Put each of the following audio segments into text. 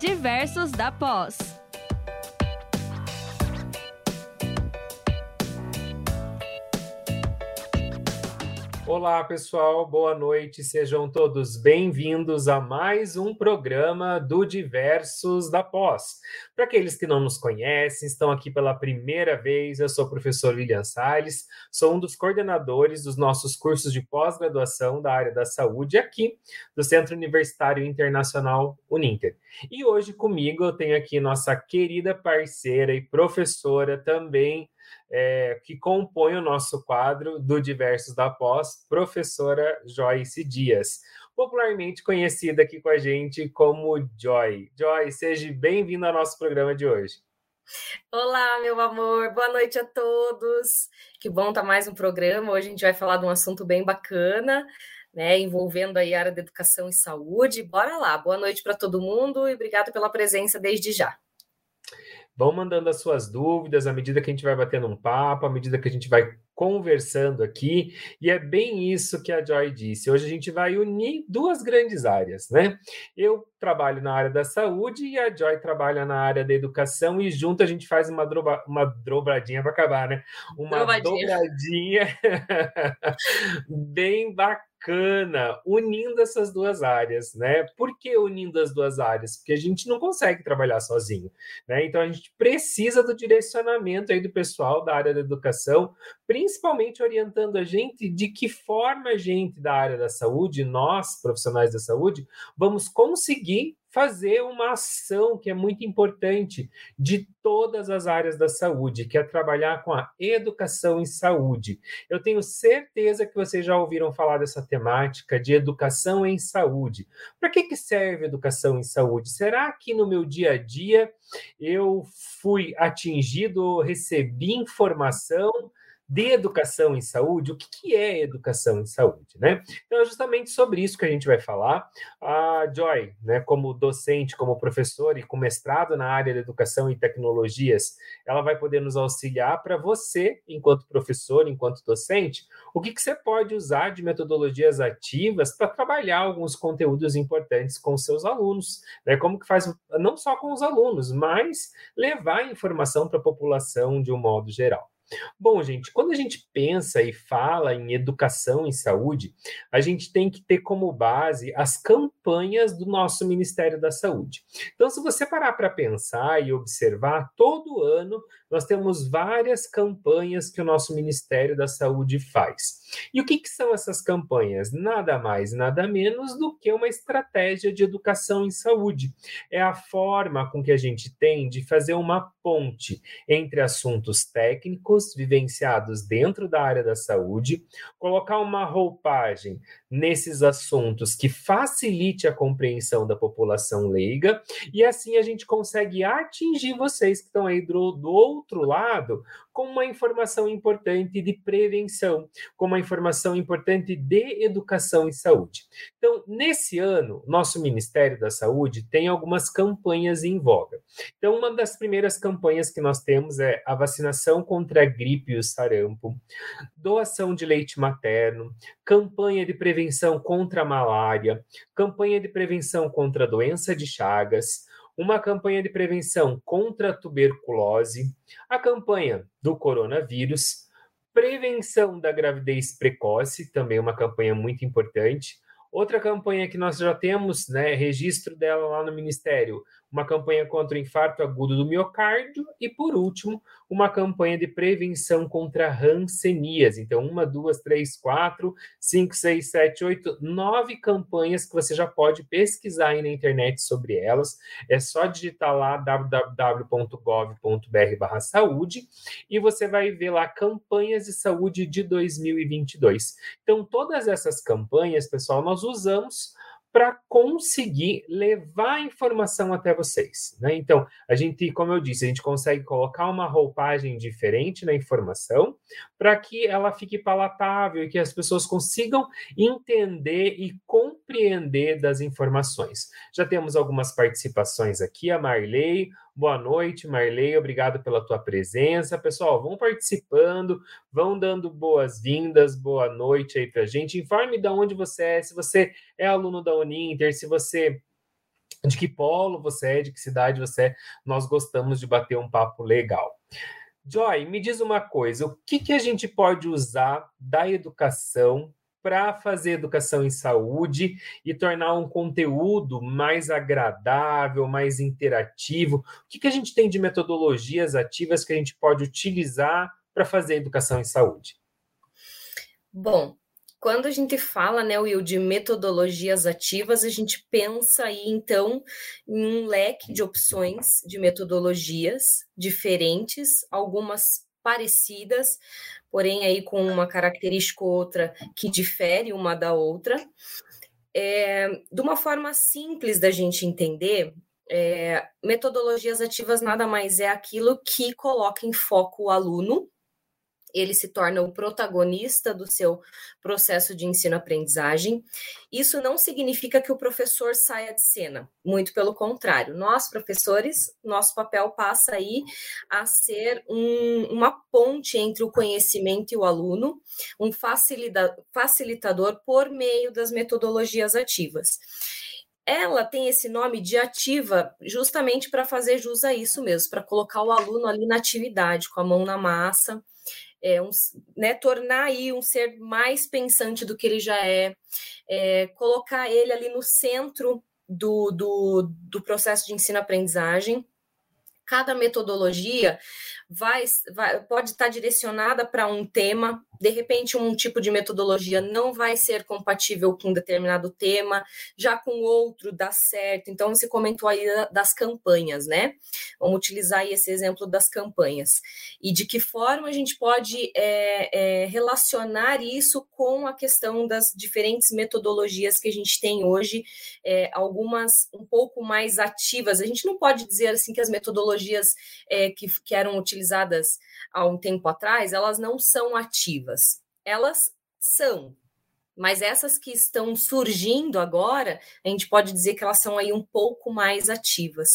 Diversos da Pós. Olá, pessoal, boa noite, sejam todos bem-vindos a mais um programa do Diversos da Pós. Para aqueles que não nos conhecem, estão aqui pela primeira vez, eu sou o professor William Salles, sou um dos coordenadores dos nossos cursos de pós-graduação da área da saúde aqui do Centro Universitário Internacional Uninter. E hoje comigo eu tenho aqui nossa querida parceira e professora também é, que compõe o nosso quadro do Diversos da Pós, professora Joyce Dias, popularmente conhecida aqui com a gente como Joy. Joy, seja bem-vindo ao nosso programa de hoje. Olá, meu amor, boa noite a todos. Que bom estar mais um programa. Hoje a gente vai falar de um assunto bem bacana, né, envolvendo aí a área da educação e saúde. Bora lá. Boa noite para todo mundo e obrigada pela presença desde já. Vão mandando as suas dúvidas à medida que a gente vai batendo um papo, à medida que a gente vai conversando aqui, e é bem isso que a Joy disse. Hoje a gente vai unir duas grandes áreas, né? Eu trabalho na área da saúde e a Joy trabalha na área da educação, e junto a gente faz uma, droba, uma dobradinha para acabar, né? Uma dobradinha, dobradinha bem bacana bacana unindo essas duas áreas, né? Por que unindo as duas áreas? Porque a gente não consegue trabalhar sozinho, né? Então a gente precisa do direcionamento aí do pessoal da área da educação, principalmente orientando a gente de que forma a gente da área da saúde, nós profissionais da saúde, vamos conseguir fazer uma ação que é muito importante de todas as áreas da saúde, que é trabalhar com a educação em saúde. Eu tenho certeza que vocês já ouviram falar dessa temática de educação em saúde. Para que, que serve educação em saúde? Será que no meu dia a dia eu fui atingido, recebi informação de educação em saúde, o que, que é educação em saúde, né? Então, é justamente sobre isso que a gente vai falar. A Joy, né, como docente, como professora e com mestrado na área de educação e tecnologias, ela vai poder nos auxiliar para você, enquanto professor, enquanto docente, o que, que você pode usar de metodologias ativas para trabalhar alguns conteúdos importantes com seus alunos, né? Como que faz, não só com os alunos, mas levar informação para a população de um modo geral. Bom, gente, quando a gente pensa e fala em educação e saúde, a gente tem que ter como base as campanhas do nosso Ministério da Saúde. Então, se você parar para pensar e observar, todo ano nós temos várias campanhas que o nosso Ministério da Saúde faz. E o que, que são essas campanhas? Nada mais, nada menos do que uma estratégia de educação em saúde. É a forma com que a gente tem de fazer uma ponte entre assuntos técnicos vivenciados dentro da área da saúde, colocar uma roupagem nesses assuntos que facilite a compreensão da população leiga, e assim a gente consegue atingir vocês que estão aí do, do outro lado com uma informação importante de prevenção, com uma informação importante de educação e saúde. Então, nesse ano, nosso Ministério da Saúde tem algumas campanhas em voga. Então, uma das primeiras campanhas que nós temos é a vacinação contra a gripe e o sarampo, doação de leite materno, campanha de prevenção contra a malária, campanha de prevenção contra a doença de Chagas, uma campanha de prevenção contra a tuberculose, a campanha do coronavírus, prevenção da gravidez precoce, também uma campanha muito importante. Outra campanha que nós já temos, né, registro dela lá no Ministério, uma campanha contra o infarto agudo do miocárdio e, por último, uma campanha de prevenção contra rancenias. Então, uma, duas, três, quatro, cinco, seis, sete, oito, nove campanhas que você já pode pesquisar aí na internet sobre elas. É só digitar lá www.gov.br/saúde e você vai ver lá campanhas de saúde de 2022. Então, todas essas campanhas, pessoal, nós usamos para conseguir levar a informação até vocês. Né? Então, a gente, como eu disse, a gente consegue colocar uma roupagem diferente na informação para que ela fique palatável e que as pessoas consigam entender e compreender das informações. Já temos algumas participações aqui, a Marley, Boa noite, Marley. Obrigado pela tua presença. Pessoal, vão participando, vão dando boas-vindas, boa noite aí para gente. Informe de onde você é, se você é aluno da Uninter, se você de que polo você é, de que cidade você é. Nós gostamos de bater um papo legal. Joy, me diz uma coisa: o que, que a gente pode usar da educação para fazer educação em saúde e tornar um conteúdo mais agradável, mais interativo? O que, que a gente tem de metodologias ativas que a gente pode utilizar para fazer educação em saúde? Bom, quando a gente fala, né, Will, de metodologias ativas, a gente pensa aí, então, em um leque de opções de metodologias diferentes, algumas parecidas, porém aí com uma característica ou outra que difere uma da outra. É, de uma forma simples da gente entender, é, metodologias ativas nada mais é aquilo que coloca em foco o aluno, ele se torna o protagonista do seu processo de ensino-aprendizagem. Isso não significa que o professor saia de cena, muito pelo contrário. Nós, professores, nosso papel passa aí a ser um, uma ponte entre o conhecimento e o aluno, um facilita, facilitador por meio das metodologias ativas ela tem esse nome de ativa justamente para fazer jus a isso mesmo, para colocar o aluno ali na atividade, com a mão na massa, é, um, né, tornar aí um ser mais pensante do que ele já é, é colocar ele ali no centro do, do, do processo de ensino-aprendizagem. Cada metodologia vai, vai pode estar direcionada para um tema, de repente um tipo de metodologia não vai ser compatível com um determinado tema, já com outro dá certo. Então você comentou aí das campanhas, né? Vamos utilizar aí esse exemplo das campanhas e de que forma a gente pode é, é, relacionar isso com a questão das diferentes metodologias que a gente tem hoje, é, algumas um pouco mais ativas. A gente não pode dizer assim que as metodologias é, que, que eram utilizadas utilizadas há um tempo atrás, elas não são ativas. Elas são, mas essas que estão surgindo agora, a gente pode dizer que elas são aí um pouco mais ativas.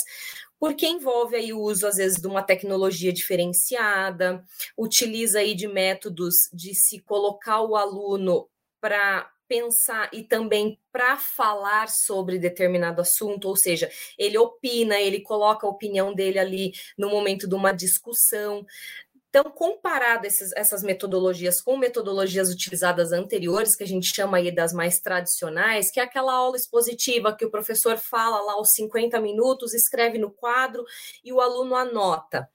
Porque envolve aí o uso, às vezes, de uma tecnologia diferenciada, utiliza aí de métodos de se colocar o aluno para pensar e também para falar sobre determinado assunto, ou seja, ele opina, ele coloca a opinião dele ali no momento de uma discussão. Então, comparado esses, essas metodologias com metodologias utilizadas anteriores, que a gente chama aí das mais tradicionais, que é aquela aula expositiva que o professor fala lá aos 50 minutos, escreve no quadro e o aluno anota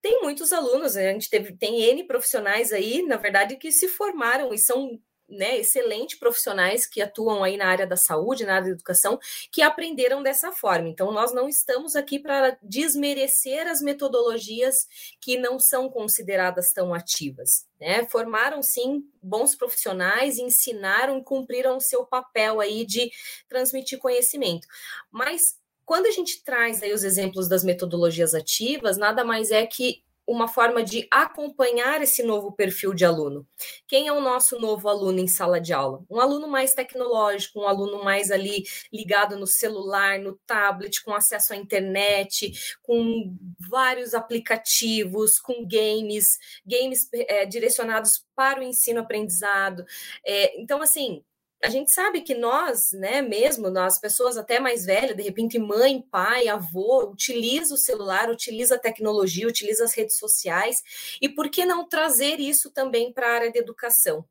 tem muitos alunos, a gente teve, tem N profissionais aí, na verdade, que se formaram e são né, excelentes profissionais que atuam aí na área da saúde, na área da educação, que aprenderam dessa forma. Então, nós não estamos aqui para desmerecer as metodologias que não são consideradas tão ativas. Né? Formaram, sim, bons profissionais, ensinaram e cumpriram o seu papel aí de transmitir conhecimento. Mas quando a gente traz aí os exemplos das metodologias ativas, nada mais é que uma forma de acompanhar esse novo perfil de aluno. Quem é o nosso novo aluno em sala de aula? Um aluno mais tecnológico, um aluno mais ali ligado no celular, no tablet, com acesso à internet, com vários aplicativos, com games, games é, direcionados para o ensino-aprendizado. É, então, assim, a gente sabe que nós, né, mesmo nós, pessoas até mais velhas, de repente mãe, pai, avô, utiliza o celular, utiliza a tecnologia, utiliza as redes sociais, e por que não trazer isso também para a área de educação?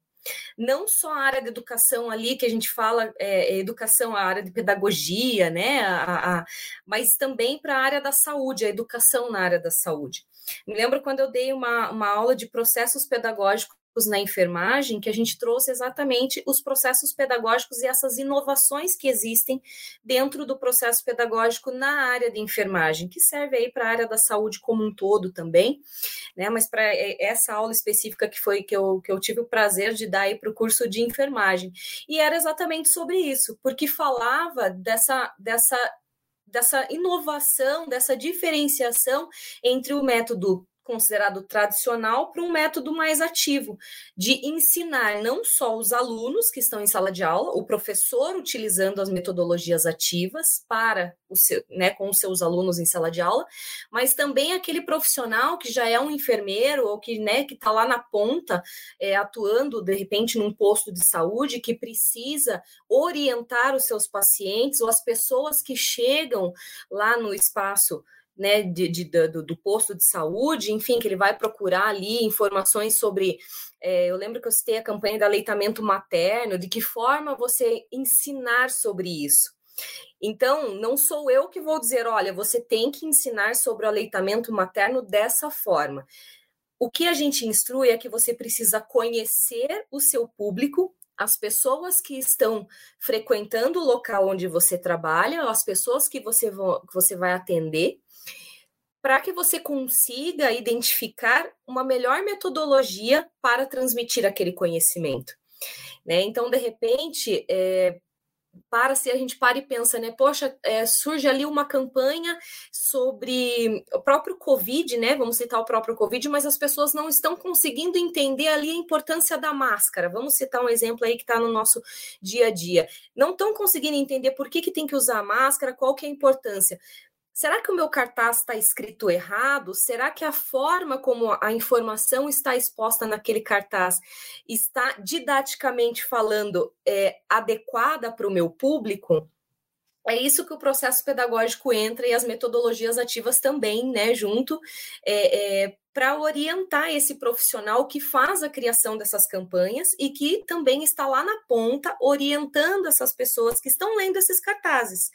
Não só a área de educação ali, que a gente fala, é, é educação, a área de pedagogia, né, a, a, mas também para a área da saúde, a educação na área da saúde. Me lembro quando eu dei uma, uma aula de processos pedagógicos na enfermagem, que a gente trouxe exatamente os processos pedagógicos e essas inovações que existem dentro do processo pedagógico na área de enfermagem, que serve aí para a área da saúde como um todo também, né? Mas para essa aula específica que foi que eu, que eu tive o prazer de dar aí para o curso de enfermagem. E era exatamente sobre isso, porque falava dessa, dessa dessa inovação, dessa diferenciação entre o método considerado tradicional para um método mais ativo, de ensinar não só os alunos que estão em sala de aula, o professor utilizando as metodologias ativas para o seu, né, com os seus alunos em sala de aula, mas também aquele profissional que já é um enfermeiro ou que né, está lá na ponta, é, atuando de repente num posto de saúde, que precisa orientar os seus pacientes ou as pessoas que chegam lá no espaço né, de, de, do, do, posto de saúde, enfim, que ele vai procurar ali informações sobre. É, eu lembro que eu citei a campanha de aleitamento materno, de que forma você ensinar sobre isso. Então, não sou eu que vou dizer, olha, você tem que ensinar sobre o aleitamento materno dessa forma. O que a gente instrui é que você precisa conhecer o seu público, as pessoas que estão frequentando o local onde você trabalha, as pessoas que você, que você vai atender, para que você consiga identificar uma melhor metodologia para transmitir aquele conhecimento. Né? Então, de repente, é, para se a gente para e pensa, né? Poxa, é, surge ali uma campanha sobre o próprio Covid, né? Vamos citar o próprio Covid, mas as pessoas não estão conseguindo entender ali a importância da máscara. Vamos citar um exemplo aí que está no nosso dia a dia. Não estão conseguindo entender por que, que tem que usar máscara, qual que é a importância. Será que o meu cartaz está escrito errado? Será que a forma como a informação está exposta naquele cartaz está didaticamente falando é, adequada para o meu público? É isso que o processo pedagógico entra e as metodologias ativas também, né, junto, é, é, para orientar esse profissional que faz a criação dessas campanhas e que também está lá na ponta orientando essas pessoas que estão lendo esses cartazes.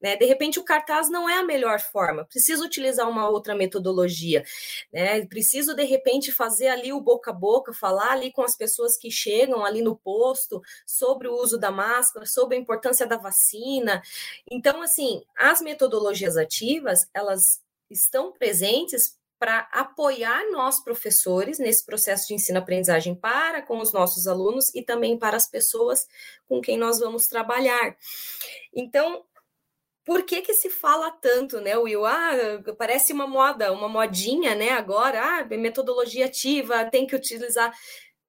Né? De repente, o cartaz não é a melhor forma, preciso utilizar uma outra metodologia, né? preciso, de repente, fazer ali o boca a boca, falar ali com as pessoas que chegam ali no posto sobre o uso da máscara, sobre a importância da vacina. Então, assim, as metodologias ativas, elas estão presentes para apoiar nós, professores, nesse processo de ensino-aprendizagem para com os nossos alunos e também para as pessoas com quem nós vamos trabalhar. Então, por que que se fala tanto, né, Will? Ah, parece uma moda, uma modinha, né, agora, ah, metodologia ativa, tem que utilizar.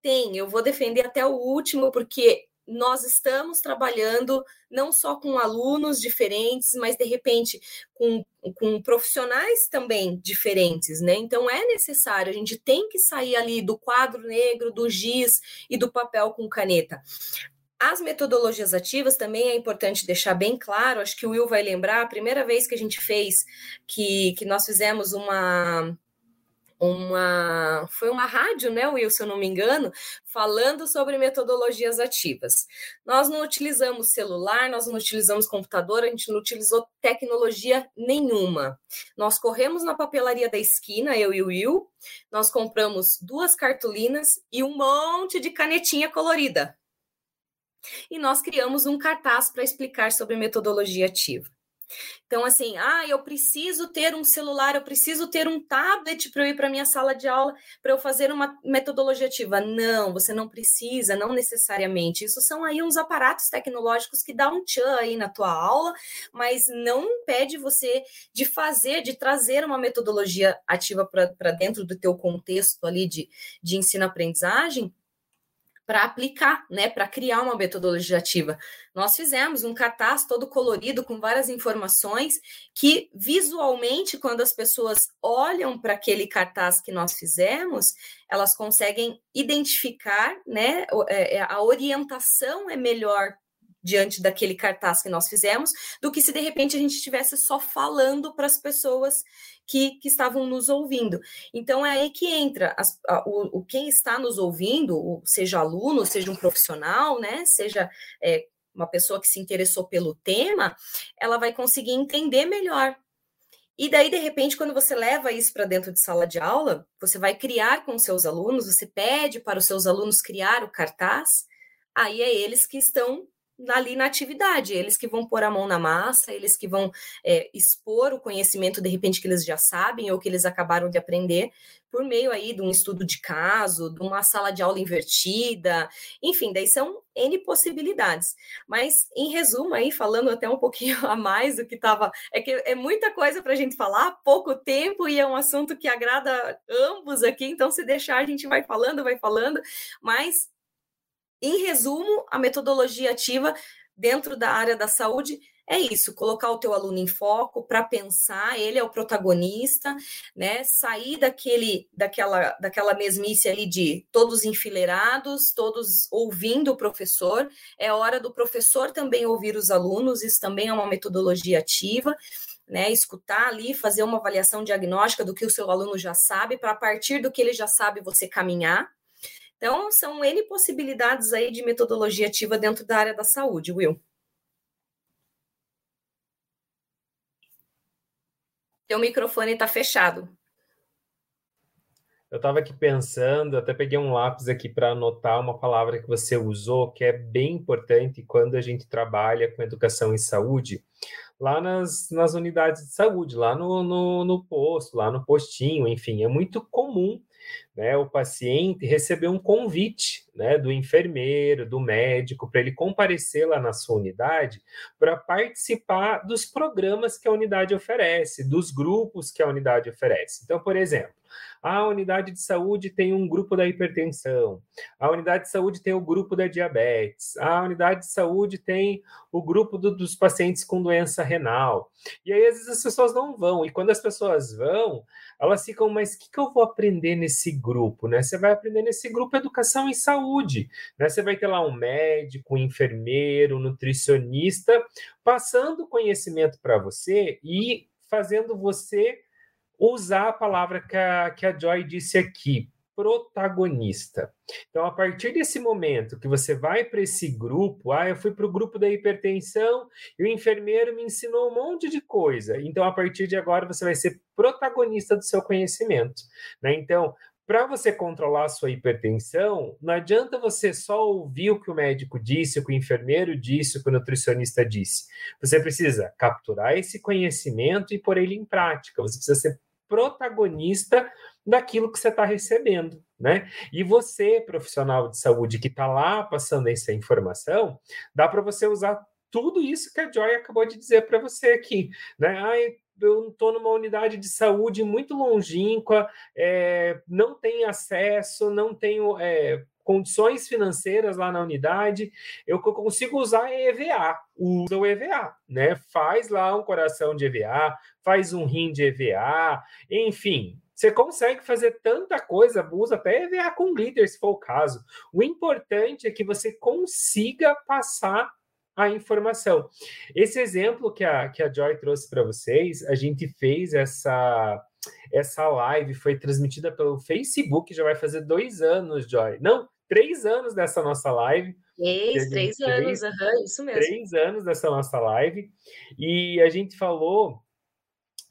Tem, eu vou defender até o último, porque nós estamos trabalhando não só com alunos diferentes, mas de repente com, com profissionais também diferentes, né? Então é necessário, a gente tem que sair ali do quadro negro, do giz e do papel com caneta. As metodologias ativas também é importante deixar bem claro, acho que o Will vai lembrar, a primeira vez que a gente fez, que, que nós fizemos uma, uma foi uma rádio, né, Will, se eu não me engano, falando sobre metodologias ativas. Nós não utilizamos celular, nós não utilizamos computador, a gente não utilizou tecnologia nenhuma. Nós corremos na papelaria da esquina, eu e o Will, nós compramos duas cartolinas e um monte de canetinha colorida. E nós criamos um cartaz para explicar sobre metodologia ativa. Então, assim, ah, eu preciso ter um celular, eu preciso ter um tablet para eu ir para minha sala de aula, para eu fazer uma metodologia ativa. Não, você não precisa, não necessariamente. Isso são aí uns aparatos tecnológicos que dá um tchan aí na tua aula, mas não impede você de fazer, de trazer uma metodologia ativa para dentro do teu contexto ali de, de ensino-aprendizagem, para aplicar, né, para criar uma metodologia ativa. Nós fizemos um cartaz todo colorido com várias informações que visualmente quando as pessoas olham para aquele cartaz que nós fizemos, elas conseguem identificar, né, é, é, a orientação é melhor diante daquele cartaz que nós fizemos, do que se de repente a gente estivesse só falando para as pessoas que, que estavam nos ouvindo. Então é aí que entra as, a, o, o, quem está nos ouvindo, seja aluno, seja um profissional, né, seja é, uma pessoa que se interessou pelo tema, ela vai conseguir entender melhor. E daí, de repente, quando você leva isso para dentro de sala de aula, você vai criar com seus alunos, você pede para os seus alunos criar o cartaz, aí é eles que estão ali na atividade, eles que vão pôr a mão na massa, eles que vão é, expor o conhecimento de repente que eles já sabem ou que eles acabaram de aprender por meio aí de um estudo de caso, de uma sala de aula invertida, enfim, daí são N possibilidades. Mas, em resumo, aí, falando até um pouquinho a mais do que estava. É que é muita coisa para a gente falar, pouco tempo, e é um assunto que agrada ambos aqui, então, se deixar, a gente vai falando, vai falando, mas em resumo, a metodologia ativa dentro da área da saúde é isso, colocar o teu aluno em foco para pensar, ele é o protagonista, né? Sair daquele, daquela, daquela mesmice ali de todos enfileirados, todos ouvindo o professor. É hora do professor também ouvir os alunos, isso também é uma metodologia ativa. Né, escutar ali, fazer uma avaliação diagnóstica do que o seu aluno já sabe, para partir do que ele já sabe você caminhar, então, são N possibilidades aí de metodologia ativa dentro da área da saúde, Will. Teu microfone está fechado. Eu estava aqui pensando, até peguei um lápis aqui para anotar uma palavra que você usou, que é bem importante quando a gente trabalha com educação em saúde, lá nas, nas unidades de saúde, lá no, no, no posto, lá no postinho, enfim, é muito comum né, o paciente receber um convite né, do enfermeiro, do médico, para ele comparecer lá na sua unidade para participar dos programas que a unidade oferece, dos grupos que a unidade oferece. Então, por exemplo, a unidade de saúde tem um grupo da hipertensão, a unidade de saúde tem o grupo da diabetes, a unidade de saúde tem o grupo do, dos pacientes com doença renal. E aí, às vezes, as pessoas não vão, e quando as pessoas vão, elas ficam, mas o que, que eu vou aprender nesse grupo? Né? Você vai aprender nesse grupo educação em saúde. Né? Você vai ter lá um médico, um enfermeiro, um nutricionista, passando conhecimento para você e fazendo você usar a palavra que a, que a Joy disse aqui, protagonista. Então, a partir desse momento que você vai para esse grupo, ah, eu fui para o grupo da hipertensão e o enfermeiro me ensinou um monte de coisa. Então, a partir de agora, você vai ser protagonista do seu conhecimento. Né? Então, para você controlar a sua hipertensão, não adianta você só ouvir o que o médico disse, o que o enfermeiro disse, o que o nutricionista disse. Você precisa capturar esse conhecimento e pôr ele em prática. Você precisa ser protagonista daquilo que você está recebendo, né? E você, profissional de saúde que está lá passando essa informação, dá para você usar tudo isso que a Joy acabou de dizer para você aqui, né? Eu estou numa unidade de saúde muito longínqua, é, não tenho acesso, não tenho é, condições financeiras lá na unidade, eu consigo usar EVA, usa o EVA, né? Faz lá um coração de EVA, faz um rim de EVA, enfim, você consegue fazer tanta coisa, usa até EVA com glitter, se for o caso. O importante é que você consiga passar a informação. Esse exemplo que a, que a Joy trouxe para vocês, a gente fez essa essa live, foi transmitida pelo Facebook, já vai fazer dois anos, Joy. Não, três anos dessa nossa live. Três, três anos, uhum, isso mesmo. Três anos dessa nossa live. E a gente falou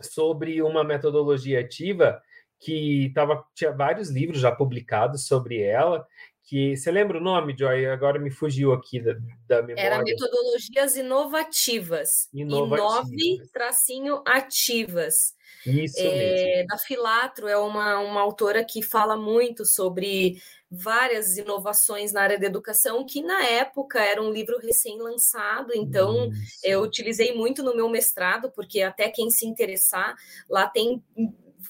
sobre uma metodologia ativa que tava, tinha vários livros já publicados sobre ela, que você lembra o nome, Joy? Agora me fugiu aqui da, da memória. Era metodologias inovativas. Inove tracinho ativas. Isso é, mesmo. Da Filatro é uma, uma autora que fala muito sobre várias inovações na área da educação, que na época era um livro recém-lançado, então Isso. eu utilizei muito no meu mestrado, porque até quem se interessar, lá tem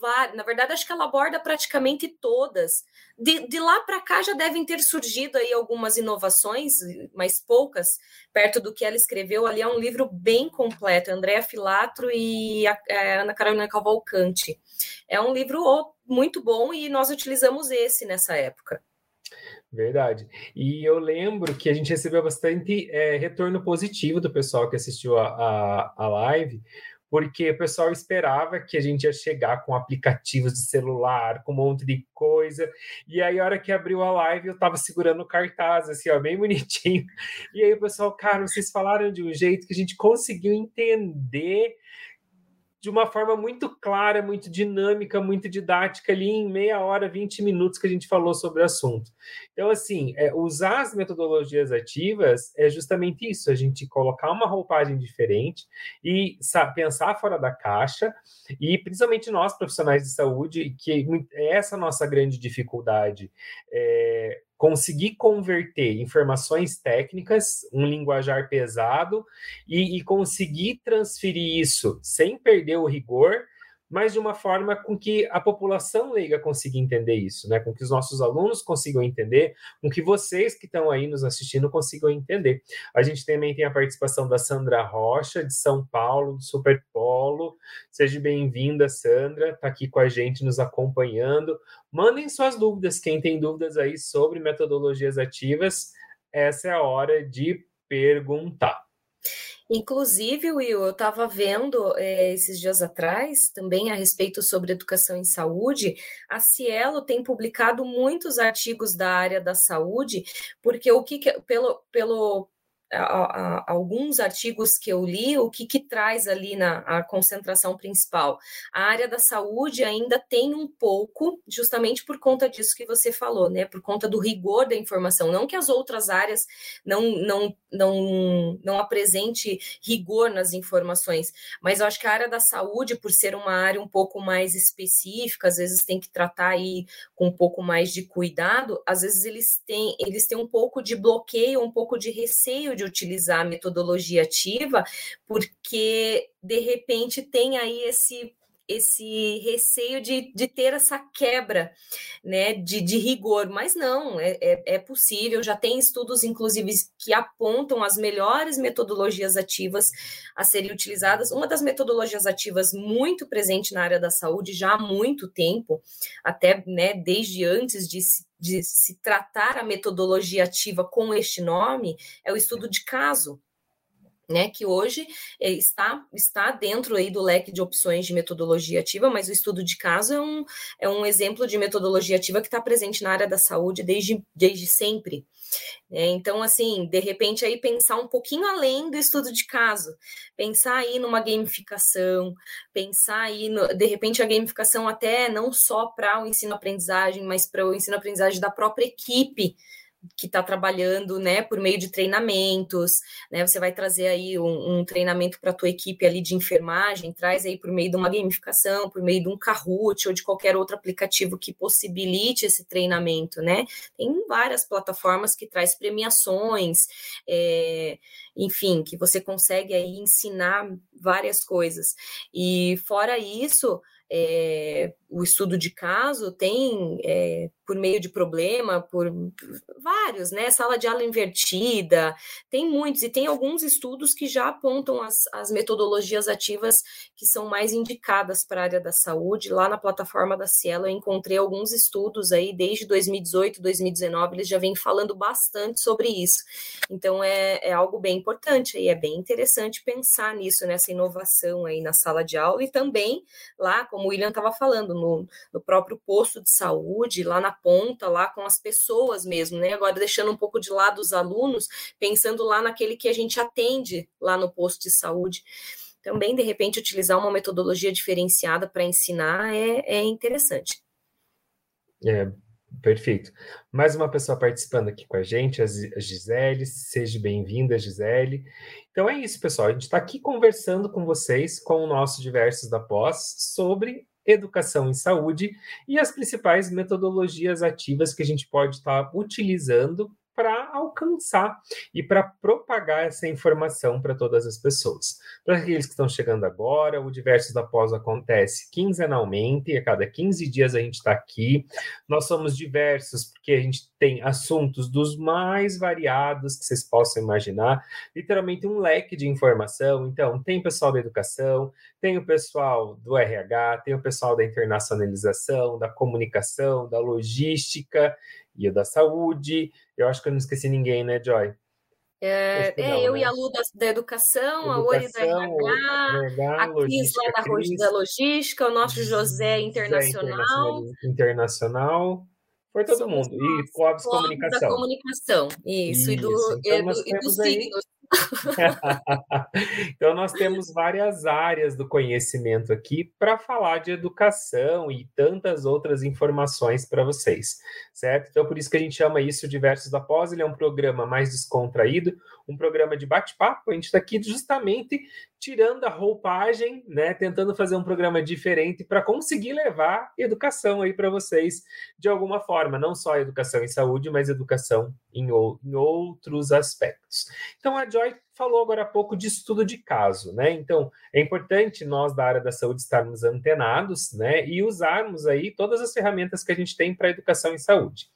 várias, na verdade, acho que ela aborda praticamente todas. De, de lá para cá já devem ter surgido aí algumas inovações, mas poucas, perto do que ela escreveu. Ali é um livro bem completo, Andréa Filatro e a, a é, Ana Carolina Cavalcante. É um livro muito bom e nós utilizamos esse nessa época. Verdade. E eu lembro que a gente recebeu bastante é, retorno positivo do pessoal que assistiu a, a, a live, porque o pessoal esperava que a gente ia chegar com aplicativos de celular, com um monte de coisa. E aí, a hora que abriu a live, eu tava segurando o cartaz, assim, ó, bem bonitinho. E aí, o pessoal, cara, vocês falaram de um jeito que a gente conseguiu entender de uma forma muito clara, muito dinâmica, muito didática ali em meia hora, 20 minutos que a gente falou sobre o assunto. Então, assim, é, usar as metodologias ativas é justamente isso, a gente colocar uma roupagem diferente e sabe, pensar fora da caixa, e principalmente nós, profissionais de saúde, que é essa nossa grande dificuldade. É, conseguir converter informações técnicas, um linguajar pesado, e, e, conseguir transferir isso sem perder o rigor mas de uma forma com que a população leiga consiga entender isso, né? Com que os nossos alunos consigam entender, com que vocês que estão aí nos assistindo consigam entender. A gente também tem a participação da Sandra Rocha, de São Paulo, do Super Polo. Seja bem-vinda, Sandra, está aqui com a gente, nos acompanhando. Mandem suas dúvidas, quem tem dúvidas aí sobre metodologias ativas, essa é a hora de perguntar. Inclusive, Will, eu estava vendo é, esses dias atrás também a respeito sobre educação em saúde. A Cielo tem publicado muitos artigos da área da saúde, porque o que, que pelo, pelo a, a, alguns artigos que eu li, o que, que traz ali na a concentração principal? A área da saúde ainda tem um pouco, justamente por conta disso que você falou, né? Por conta do rigor da informação. Não que as outras áreas não, não, não, não apresente rigor nas informações, mas eu acho que a área da saúde, por ser uma área um pouco mais específica, às vezes tem que tratar aí com um pouco mais de cuidado, às vezes eles têm, eles têm um pouco de bloqueio, um pouco de receio de de utilizar a metodologia ativa, porque de repente tem aí esse esse receio de, de ter essa quebra né, de, de rigor, mas não, é, é, é, possível, já tem estudos, inclusive, que apontam as melhores metodologias ativas a serem utilizadas. Uma das metodologias ativas muito presente na área da saúde já há muito tempo, até né, desde antes de se de se tratar a metodologia ativa com este nome é o estudo de caso, né, que hoje é, está, está dentro aí do leque de opções de metodologia ativa, mas o estudo de caso é um, é um exemplo de metodologia ativa que está presente na área da saúde desde, desde sempre. É, então, assim, de repente aí pensar um pouquinho além do estudo de caso, pensar aí numa gamificação, pensar aí, no, de repente, a gamificação até não só para o ensino-aprendizagem, mas para o ensino-aprendizagem da própria equipe, que está trabalhando, né, por meio de treinamentos, né, você vai trazer aí um, um treinamento para a tua equipe ali de enfermagem, traz aí por meio de uma gamificação, por meio de um Kahoot ou de qualquer outro aplicativo que possibilite esse treinamento, né, tem várias plataformas que traz premiações, é, enfim, que você consegue aí ensinar várias coisas, e fora isso, é, o estudo de caso tem, é, por meio de problema, por vários, né? Sala de aula invertida, tem muitos, e tem alguns estudos que já apontam as, as metodologias ativas que são mais indicadas para a área da saúde. Lá na plataforma da Cielo eu encontrei alguns estudos aí, desde 2018, 2019, eles já vêm falando bastante sobre isso. Então é, é algo bem importante e é bem interessante pensar nisso, nessa inovação aí na sala de aula e também lá, como o William estava falando, no, no próprio posto de saúde, lá na ponta, lá com as pessoas mesmo, né? Agora deixando um pouco de lado os alunos, pensando lá naquele que a gente atende lá no posto de saúde. Também, de repente, utilizar uma metodologia diferenciada para ensinar é, é interessante. É, Perfeito. Mais uma pessoa participando aqui com a gente, a Gisele. Seja bem-vinda, Gisele. Então é isso, pessoal. A gente está aqui conversando com vocês, com o nosso Diversos da Pós, sobre educação em saúde e as principais metodologias ativas que a gente pode estar tá utilizando para alcançar e para propagar essa informação para todas as pessoas. Para aqueles que estão chegando agora, o Diversos da Pós acontece quinzenalmente, a cada 15 dias a gente está aqui. Nós somos diversos porque a gente tem assuntos dos mais variados que vocês possam imaginar, literalmente um leque de informação. Então, tem pessoal da educação, tem o pessoal do RH, tem o pessoal da internacionalização, da comunicação, da logística e da saúde. Eu acho que eu não esqueci ninguém, né, Joy? É, é, eu né? e a Lu da, da educação, educação, a Ori da RH, a Cris lá da, Cris. da logística, o nosso José internacional. Internacional. Foi todo mundo. E Clóvis Comunicação. Da comunicação, isso. isso. E do, então, e do, e signos então, nós temos várias áreas do conhecimento aqui para falar de educação e tantas outras informações para vocês, certo? Então, por isso que a gente chama isso de Versos da Pós, ele é um programa mais descontraído, um programa de bate-papo, a gente está aqui justamente tirando a roupagem, né, tentando fazer um programa diferente para conseguir levar educação aí para vocês de alguma forma, não só educação em saúde, mas educação em, em outros aspectos. Então, a Joy falou agora há pouco de estudo de caso, né? Então, é importante nós da área da saúde estarmos antenados, né, e usarmos aí todas as ferramentas que a gente tem para educação em saúde.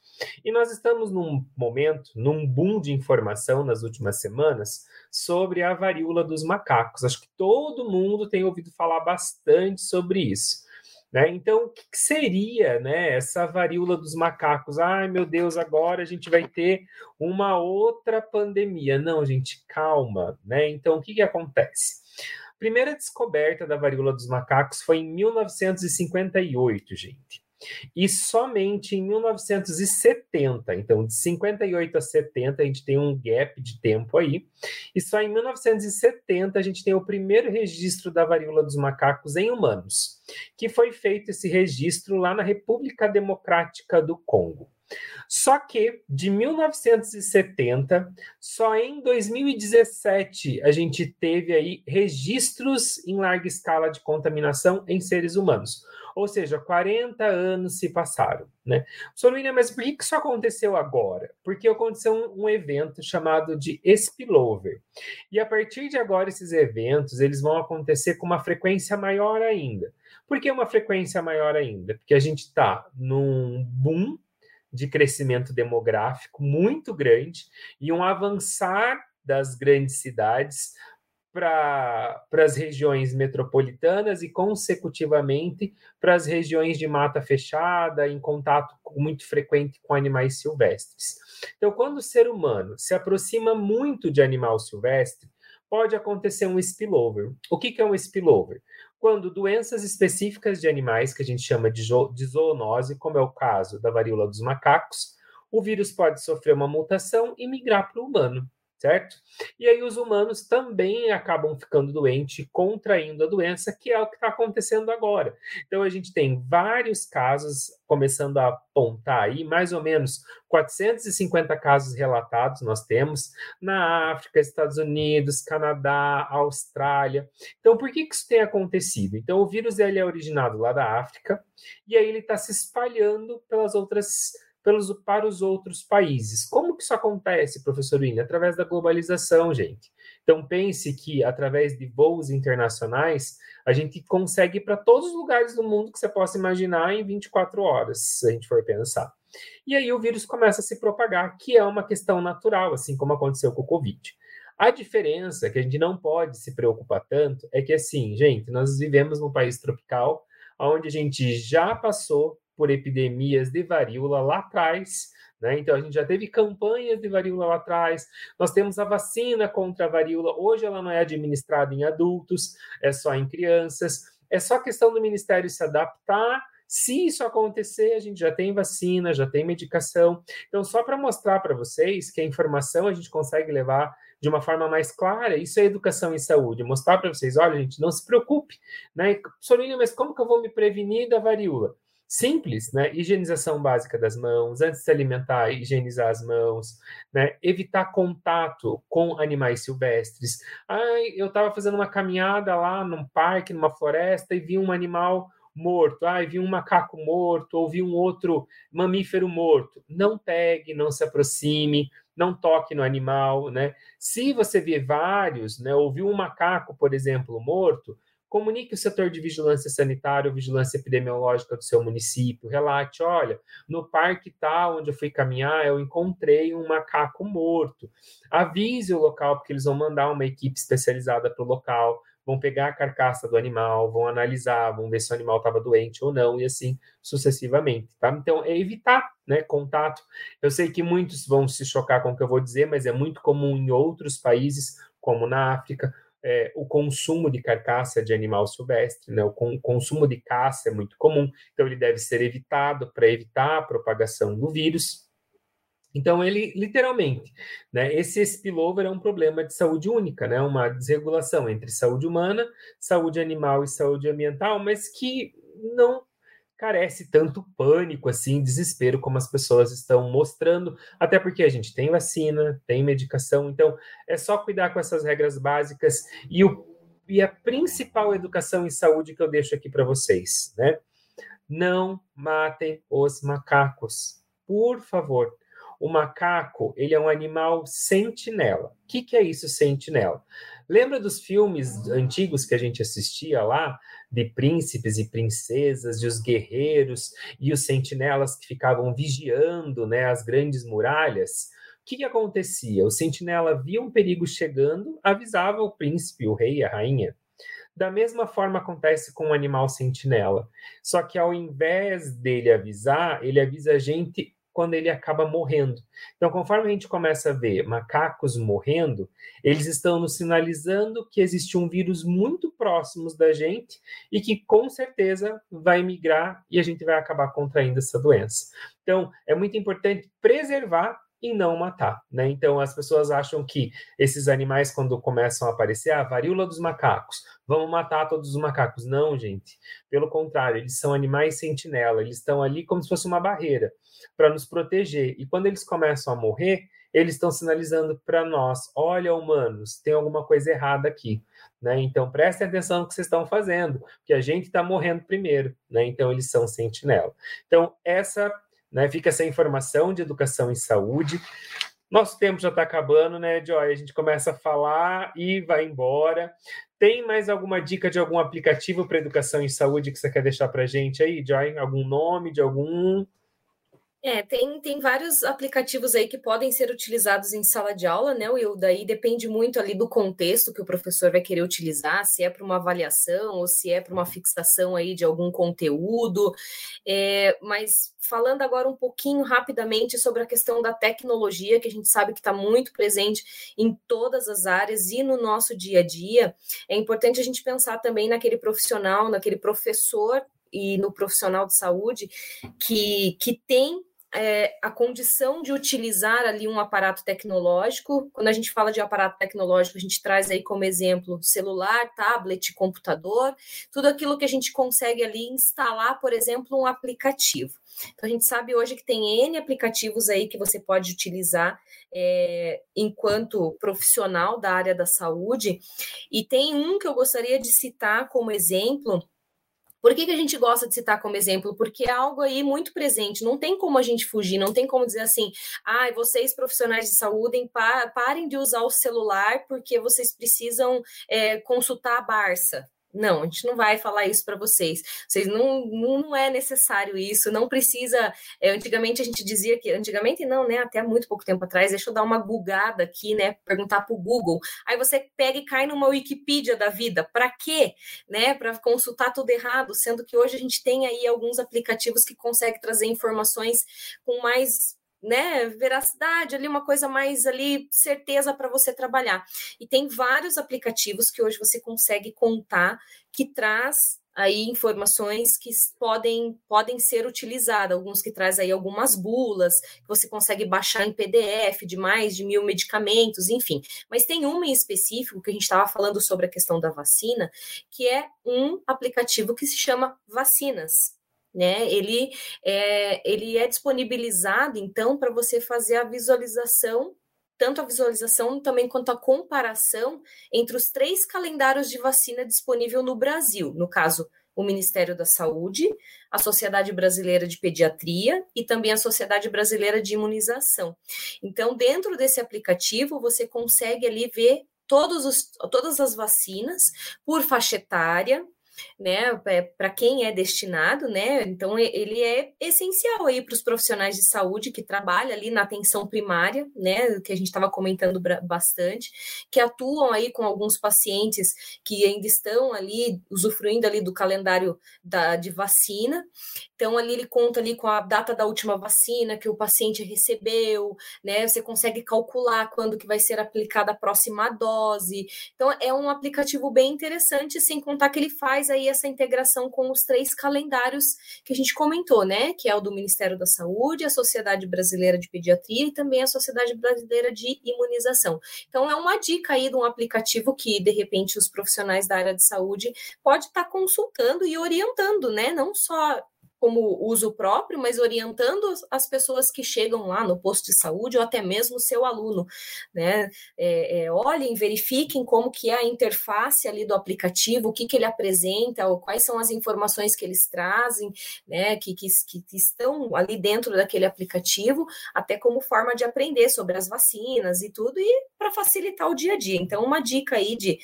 E nós estamos num momento, num boom de informação nas últimas semanas sobre a varíola dos macacos. Acho que todo mundo tem ouvido falar bastante sobre isso. Né? Então, o que seria né, essa varíola dos macacos? Ai, meu Deus, agora a gente vai ter uma outra pandemia. Não, gente, calma. Né? Então, o que, que acontece? A primeira descoberta da varíola dos macacos foi em 1958, gente. E somente em 1970, então de 58 a 70, a gente tem um gap de tempo aí, e só em 1970 a gente tem o primeiro registro da varíola dos macacos em humanos, que foi feito esse registro lá na República Democrática do Congo. Só que de 1970, só em 2017 a gente teve aí registros em larga escala de contaminação em seres humanos. Ou seja, 40 anos se passaram, né? William, mas por que isso aconteceu agora? Porque aconteceu um, um evento chamado de spillover. E a partir de agora, esses eventos, eles vão acontecer com uma frequência maior ainda. Por que uma frequência maior ainda? Porque a gente está num boom de crescimento demográfico muito grande e um avançar das grandes cidades para as regiões metropolitanas e, consecutivamente, para as regiões de mata fechada, em contato muito frequente com animais silvestres. Então, quando o ser humano se aproxima muito de animal silvestre, pode acontecer um spillover. O que, que é um spillover? Quando doenças específicas de animais, que a gente chama de, de zoonose, como é o caso da varíola dos macacos, o vírus pode sofrer uma mutação e migrar para o humano certo? E aí os humanos também acabam ficando doentes, contraindo a doença, que é o que está acontecendo agora. Então a gente tem vários casos começando a apontar aí, mais ou menos 450 casos relatados nós temos na África, Estados Unidos, Canadá, Austrália. Então por que, que isso tem acontecido? Então o vírus ele é originado lá da África e aí ele está se espalhando pelas outras pelos, para os outros países. Como que isso acontece, professor William? Através da globalização, gente. Então, pense que através de voos internacionais, a gente consegue ir para todos os lugares do mundo que você possa imaginar em 24 horas, se a gente for pensar. E aí o vírus começa a se propagar, que é uma questão natural, assim como aconteceu com o Covid. A diferença que a gente não pode se preocupar tanto é que, assim, gente, nós vivemos num país tropical, onde a gente já passou por epidemias de varíola lá atrás. Né? Então, a gente já teve campanhas de varíola lá atrás. Nós temos a vacina contra a varíola. Hoje, ela não é administrada em adultos, é só em crianças. É só questão do Ministério se adaptar. Se isso acontecer, a gente já tem vacina, já tem medicação. Então, só para mostrar para vocês que a informação a gente consegue levar de uma forma mais clara, isso é educação em saúde. Mostrar para vocês, olha, gente, não se preocupe. Né? Sorinha, mas como que eu vou me prevenir da varíola? Simples, né? Higienização básica das mãos, antes de se alimentar, higienizar as mãos, né? Evitar contato com animais silvestres. Ai, eu estava fazendo uma caminhada lá num parque, numa floresta e vi um animal morto, ai, vi um macaco morto, ou vi um outro mamífero morto. Não pegue, não se aproxime, não toque no animal, né? Se você vê vários, né, ou um macaco, por exemplo, morto, Comunique o setor de vigilância sanitária ou vigilância epidemiológica do seu município. Relate: olha, no parque tal, onde eu fui caminhar, eu encontrei um macaco morto. Avise o local, porque eles vão mandar uma equipe especializada para o local, vão pegar a carcaça do animal, vão analisar, vão ver se o animal estava doente ou não, e assim sucessivamente. Tá? Então, é evitar né, contato. Eu sei que muitos vão se chocar com o que eu vou dizer, mas é muito comum em outros países, como na África é, o consumo de carcaça de animal silvestre, né? o con consumo de caça é muito comum, então ele deve ser evitado para evitar a propagação do vírus. Então, ele literalmente, né, esse spillover é um problema de saúde única, né, uma desregulação entre saúde humana, saúde animal e saúde ambiental, mas que não carece tanto pânico assim, desespero como as pessoas estão mostrando, até porque a gente tem vacina, tem medicação, então é só cuidar com essas regras básicas e, o, e a principal educação em saúde que eu deixo aqui para vocês, né? Não matem os macacos, por favor. O macaco, ele é um animal sentinela. O que, que é isso, sentinela? Lembra dos filmes antigos que a gente assistia lá, de príncipes e princesas, de os guerreiros e os sentinelas que ficavam vigiando né, as grandes muralhas? O que, que acontecia? O sentinela via um perigo chegando, avisava o príncipe, o rei, a rainha. Da mesma forma acontece com o animal sentinela. Só que ao invés dele avisar, ele avisa a gente quando ele acaba morrendo. Então, conforme a gente começa a ver macacos morrendo, eles estão nos sinalizando que existe um vírus muito próximo da gente e que com certeza vai migrar e a gente vai acabar contraindo essa doença. Então, é muito importante preservar e não matar, né? Então as pessoas acham que esses animais quando começam a aparecer, a ah, varíola dos macacos, vamos matar todos os macacos. Não, gente. Pelo contrário, eles são animais sentinela, eles estão ali como se fosse uma barreira para nos proteger. E quando eles começam a morrer, eles estão sinalizando para nós: olha, humanos, tem alguma coisa errada aqui. Né? Então prestem atenção no que vocês estão fazendo, porque a gente está morrendo primeiro. Né? Então eles são sentinela. Então, essa né, fica essa informação de educação em saúde. Nosso tempo já está acabando, né, Joy? A gente começa a falar e vai embora. Tem mais alguma dica de algum aplicativo para educação em saúde que você quer deixar para gente aí, Joy? Algum nome de algum? É, tem, tem vários aplicativos aí que podem ser utilizados em sala de aula, né, Will? Daí depende muito ali do contexto que o professor vai querer utilizar, se é para uma avaliação ou se é para uma fixação aí de algum conteúdo. É, mas falando agora um pouquinho rapidamente sobre a questão da tecnologia, que a gente sabe que está muito presente em todas as áreas e no nosso dia a dia, é importante a gente pensar também naquele profissional, naquele professor e no profissional de saúde que, que tem é, a condição de utilizar ali um aparato tecnológico. Quando a gente fala de aparato tecnológico, a gente traz aí como exemplo celular, tablet, computador, tudo aquilo que a gente consegue ali instalar, por exemplo, um aplicativo. Então, a gente sabe hoje que tem N aplicativos aí que você pode utilizar é, enquanto profissional da área da saúde, e tem um que eu gostaria de citar como exemplo por que, que a gente gosta de citar como exemplo? Porque é algo aí muito presente, não tem como a gente fugir, não tem como dizer assim, ah, vocês profissionais de saúde parem de usar o celular porque vocês precisam é, consultar a Barça. Não, a gente não vai falar isso para vocês. Vocês não, não, não é necessário isso, não precisa. É, antigamente a gente dizia que, antigamente não, né? Até muito pouco tempo atrás, deixa eu dar uma bugada aqui, né? Perguntar para o Google. Aí você pega e cai numa Wikipedia da vida. Para quê? Né? Para consultar tudo errado, sendo que hoje a gente tem aí alguns aplicativos que conseguem trazer informações com mais né, veracidade, ali uma coisa mais ali certeza para você trabalhar. E tem vários aplicativos que hoje você consegue contar que traz aí informações que podem, podem ser utilizadas, alguns que traz aí algumas bulas, que você consegue baixar em PDF de mais de mil medicamentos, enfim. Mas tem uma em específico que a gente estava falando sobre a questão da vacina, que é um aplicativo que se chama Vacinas né? Ele é, ele é disponibilizado, então, para você fazer a visualização, tanto a visualização também quanto a comparação entre os três calendários de vacina disponível no Brasil, no caso, o Ministério da Saúde, a Sociedade Brasileira de Pediatria e também a Sociedade Brasileira de Imunização. Então, dentro desse aplicativo, você consegue ali ver todos os, todas as vacinas por faixa etária, né, é, para quem é destinado, né? Então ele é essencial aí para os profissionais de saúde que trabalham ali na atenção primária, né, que a gente estava comentando bastante, que atuam aí com alguns pacientes que ainda estão ali usufruindo ali do calendário da, de vacina. Então ali ele conta ali com a data da última vacina que o paciente recebeu, né? Você consegue calcular quando que vai ser aplicada a próxima dose. Então é um aplicativo bem interessante, sem contar que ele faz aí essa integração com os três calendários que a gente comentou, né? Que é o do Ministério da Saúde, a Sociedade Brasileira de Pediatria e também a Sociedade Brasileira de Imunização. Então, é uma dica aí de um aplicativo que, de repente, os profissionais da área de saúde pode estar tá consultando e orientando, né? Não só como uso próprio, mas orientando as pessoas que chegam lá no posto de saúde ou até mesmo o seu aluno, né? É, é, olhem, verifiquem como que é a interface ali do aplicativo, o que, que ele apresenta, ou quais são as informações que eles trazem, né? Que, que, que estão ali dentro daquele aplicativo, até como forma de aprender sobre as vacinas e tudo, e para facilitar o dia a dia. Então, uma dica aí de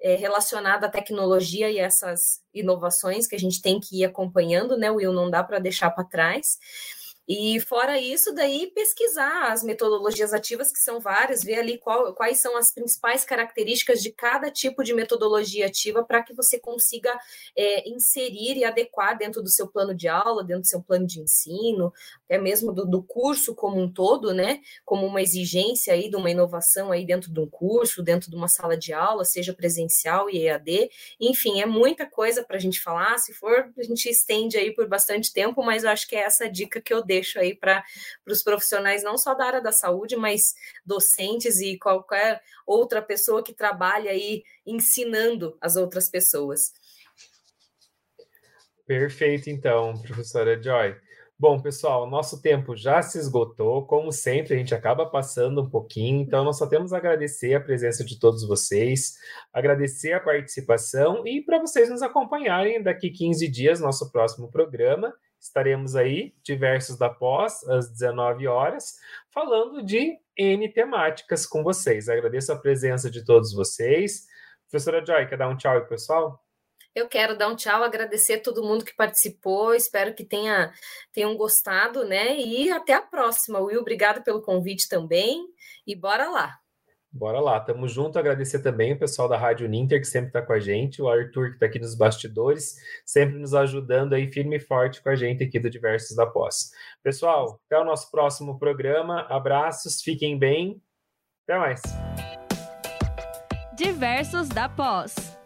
é, relacionada à tecnologia e essas inovações que a gente tem que ir acompanhando, né, Will? Não dá para deixar para trás. E fora isso, daí pesquisar as metodologias ativas, que são várias, ver ali qual, quais são as principais características de cada tipo de metodologia ativa para que você consiga é, inserir e adequar dentro do seu plano de aula, dentro do seu plano de ensino, até mesmo do, do curso como um todo, né? Como uma exigência aí de uma inovação aí dentro de um curso, dentro de uma sala de aula, seja presencial e EAD. Enfim, é muita coisa para a gente falar. Se for, a gente estende aí por bastante tempo, mas eu acho que é essa dica que eu dei deixo aí para os profissionais, não só da área da saúde, mas docentes e qualquer outra pessoa que trabalha aí ensinando as outras pessoas. Perfeito, então, professora Joy. Bom, pessoal, nosso tempo já se esgotou. Como sempre, a gente acaba passando um pouquinho, então nós só temos a agradecer a presença de todos vocês, agradecer a participação e para vocês nos acompanharem daqui 15 dias, nosso próximo programa. Estaremos aí, diversos da pós, às 19 horas, falando de N temáticas com vocês. Agradeço a presença de todos vocês. Professora Joy, quer dar um tchau aí, pessoal? Eu quero dar um tchau, agradecer a todo mundo que participou, espero que tenha, tenham gostado, né? E até a próxima. Will, obrigado pelo convite também. E bora lá. Bora lá, tamo junto. Agradecer também o pessoal da Rádio Ninter, que sempre está com a gente, o Arthur, que está aqui nos bastidores, sempre nos ajudando aí firme e forte com a gente aqui do Diversos da Pós. Pessoal, até o nosso próximo programa. Abraços, fiquem bem. Até mais. Diversos da Pós.